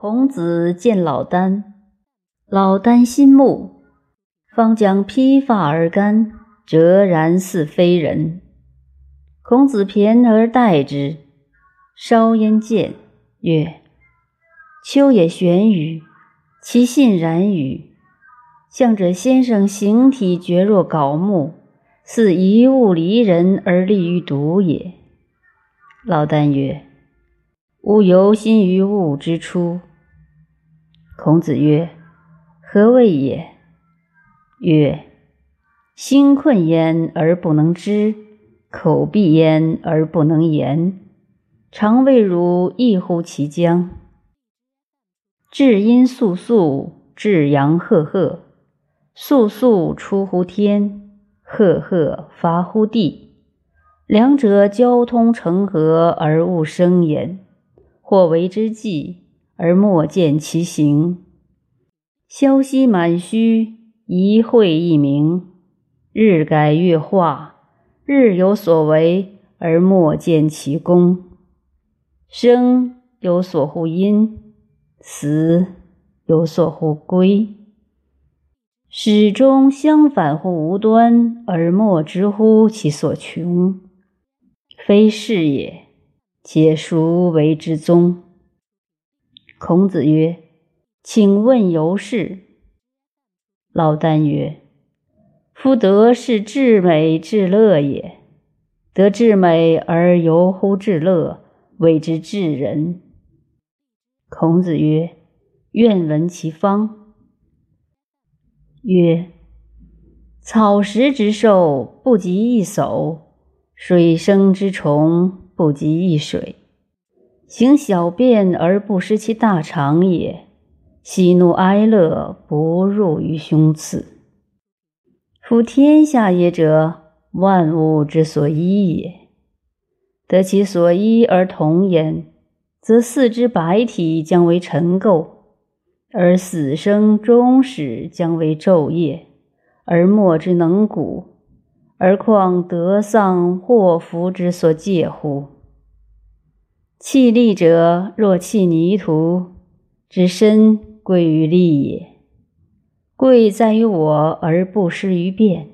孔子见老聃，老聃心慕，方将披发而干，哲然似非人。孔子骈而待之，稍焉见，曰：“秋也玄与，其信然与？向者先生形体绝若槁木，似一物离人而立于独也。”老聃曰：“吾犹心于物之初。”孔子曰：“何谓也？”曰：“心困焉而不能知，口闭焉而不能言，常谓汝异乎其将？至阴肃肃，至阳赫赫，肃肃出乎天，赫赫发乎地，两者交通成和而物生焉，或为之计。”而莫见其形，萧息满虚，一会一明，日改月化，日有所为而莫见其功。生有所护因，死有所乎归，始终相反乎无端，而莫知乎其所穷。非是也，且孰为之宗？孔子曰：“请问由是。”老聃曰：“夫德是至美至乐也。得至美而由乎至乐，谓之至人。”孔子曰：“愿闻其方。”曰：“草食之兽不及一叟，水生之虫不及一水。”行小便而不失其大肠也，喜怒哀乐不入于胸次。夫天下也者，万物之所依也。得其所依而同焉，则四肢百体将为尘垢，而死生终始将为昼夜，而莫之能古。而况得丧祸福之所介乎？弃利者若弃泥土，之身贵于利也。贵在于我而不失于变，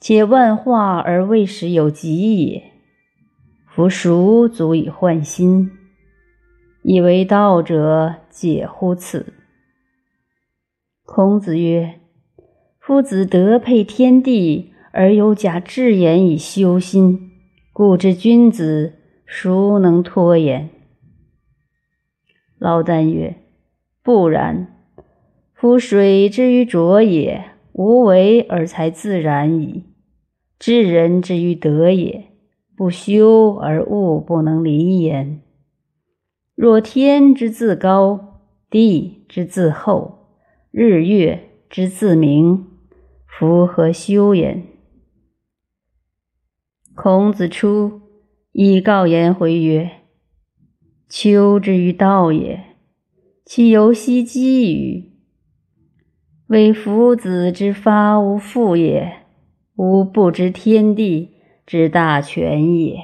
且万化而未始有极也。夫孰足以换心？以为道者解乎此？孔子曰：“夫子德配天地，而有假志言以修心，故知君子。”孰能脱焉？老聃曰：“不然。夫水之于浊也，无为而才自然矣。知人之于德也，不修而物不能离焉。若天之自高，地之自厚，日月之自明，夫何修焉？”孔子出。以告颜回曰：“秋之于道也，其由奚积与？为夫子之发无父也，吾不知天地之大权也。”